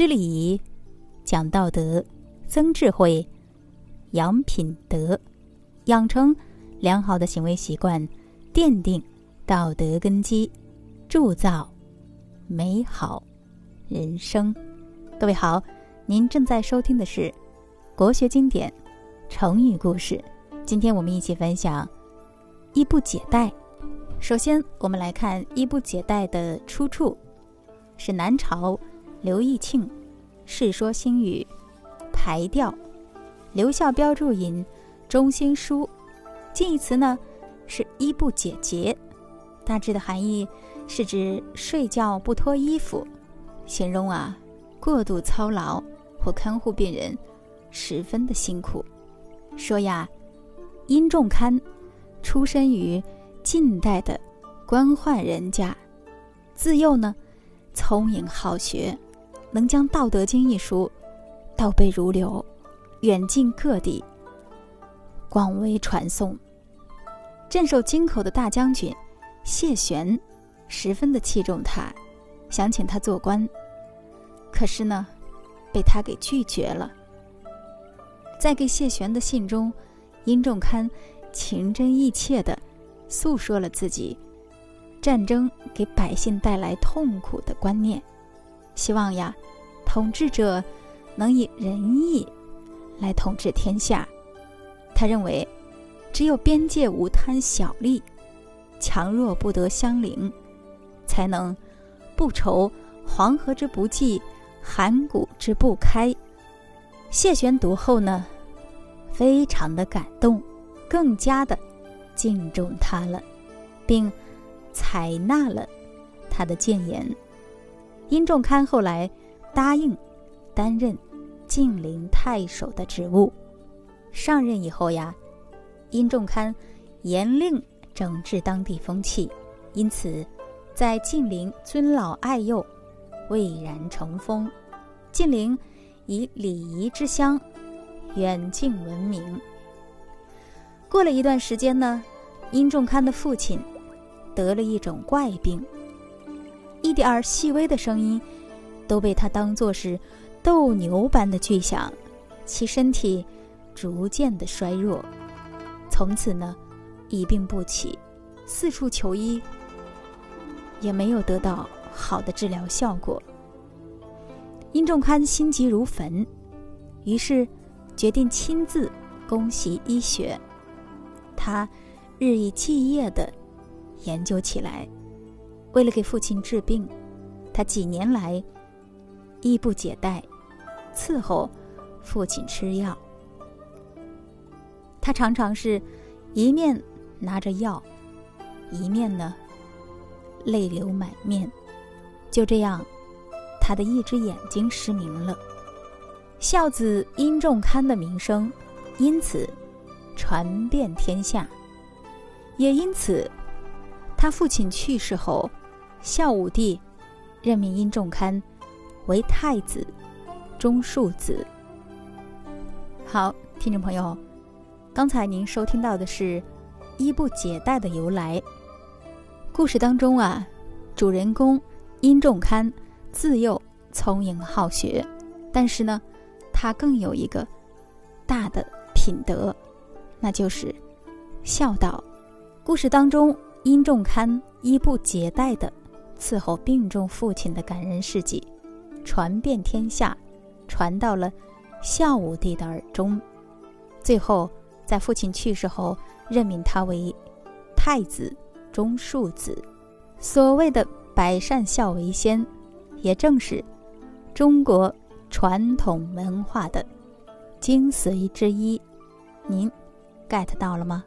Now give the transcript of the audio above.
知礼仪，讲道德，增智慧，养品德，养成良好的行为习惯，奠定道德根基，铸造美好人生。各位好，您正在收听的是国学经典成语故事。今天我们一起分享“衣不解带”。首先，我们来看“衣不解带”的出处，是南朝刘义庆《世说新语·排调》，刘孝标注引《中兴书》。近义词呢是“衣不解结”，大致的含义是指睡觉不脱衣服，形容啊。过度操劳或看护病人，十分的辛苦。说呀，殷仲堪出身于近代的官宦人家，自幼呢聪颖好学，能将《道德经》一书倒背如流，远近各地广为传颂。镇守京口的大将军谢玄十分的器重他，想请他做官。可是呢，被他给拒绝了。在给谢玄的信中，殷仲堪情真意切地诉说了自己战争给百姓带来痛苦的观念，希望呀，统治者能以仁义来统治天下。他认为，只有边界无贪小利，强弱不得相凌，才能不愁黄河之不济。函谷之不开，谢玄读后呢，非常的感动，更加的敬重他了，并采纳了他的谏言。殷仲堪后来答应担任晋陵太守的职务。上任以后呀，殷仲堪严令整治当地风气，因此在晋陵尊老爱幼。蔚然成风，晋陵以礼仪之乡，远近闻名。过了一段时间呢，殷仲堪的父亲得了一种怪病，一点儿细微的声音都被他当作是斗牛般的巨响，其身体逐渐的衰弱，从此呢一病不起，四处求医，也没有得到。好的治疗效果。殷仲堪心急如焚，于是决定亲自攻习医学。他日以继夜的研究起来。为了给父亲治病，他几年来衣不解带，伺候父亲吃药。他常常是一面拿着药，一面呢泪流满面。就这样，他的一只眼睛失明了。孝子殷仲堪的名声因此传遍天下，也因此，他父亲去世后，孝武帝任命殷仲堪为太子中庶子。好，听众朋友，刚才您收听到的是“衣不解带”的由来。故事当中啊，主人公。殷仲堪自幼聪颖好学，但是呢，他更有一个大的品德，那就是孝道。故事当中，殷仲堪衣不解带的伺候病重父亲的感人事迹，传遍天下，传到了孝武帝的耳中。最后，在父亲去世后，任命他为太子中庶子。所谓的。百善孝为先，也正是中国传统文化的精髓之一。您 get 到了吗？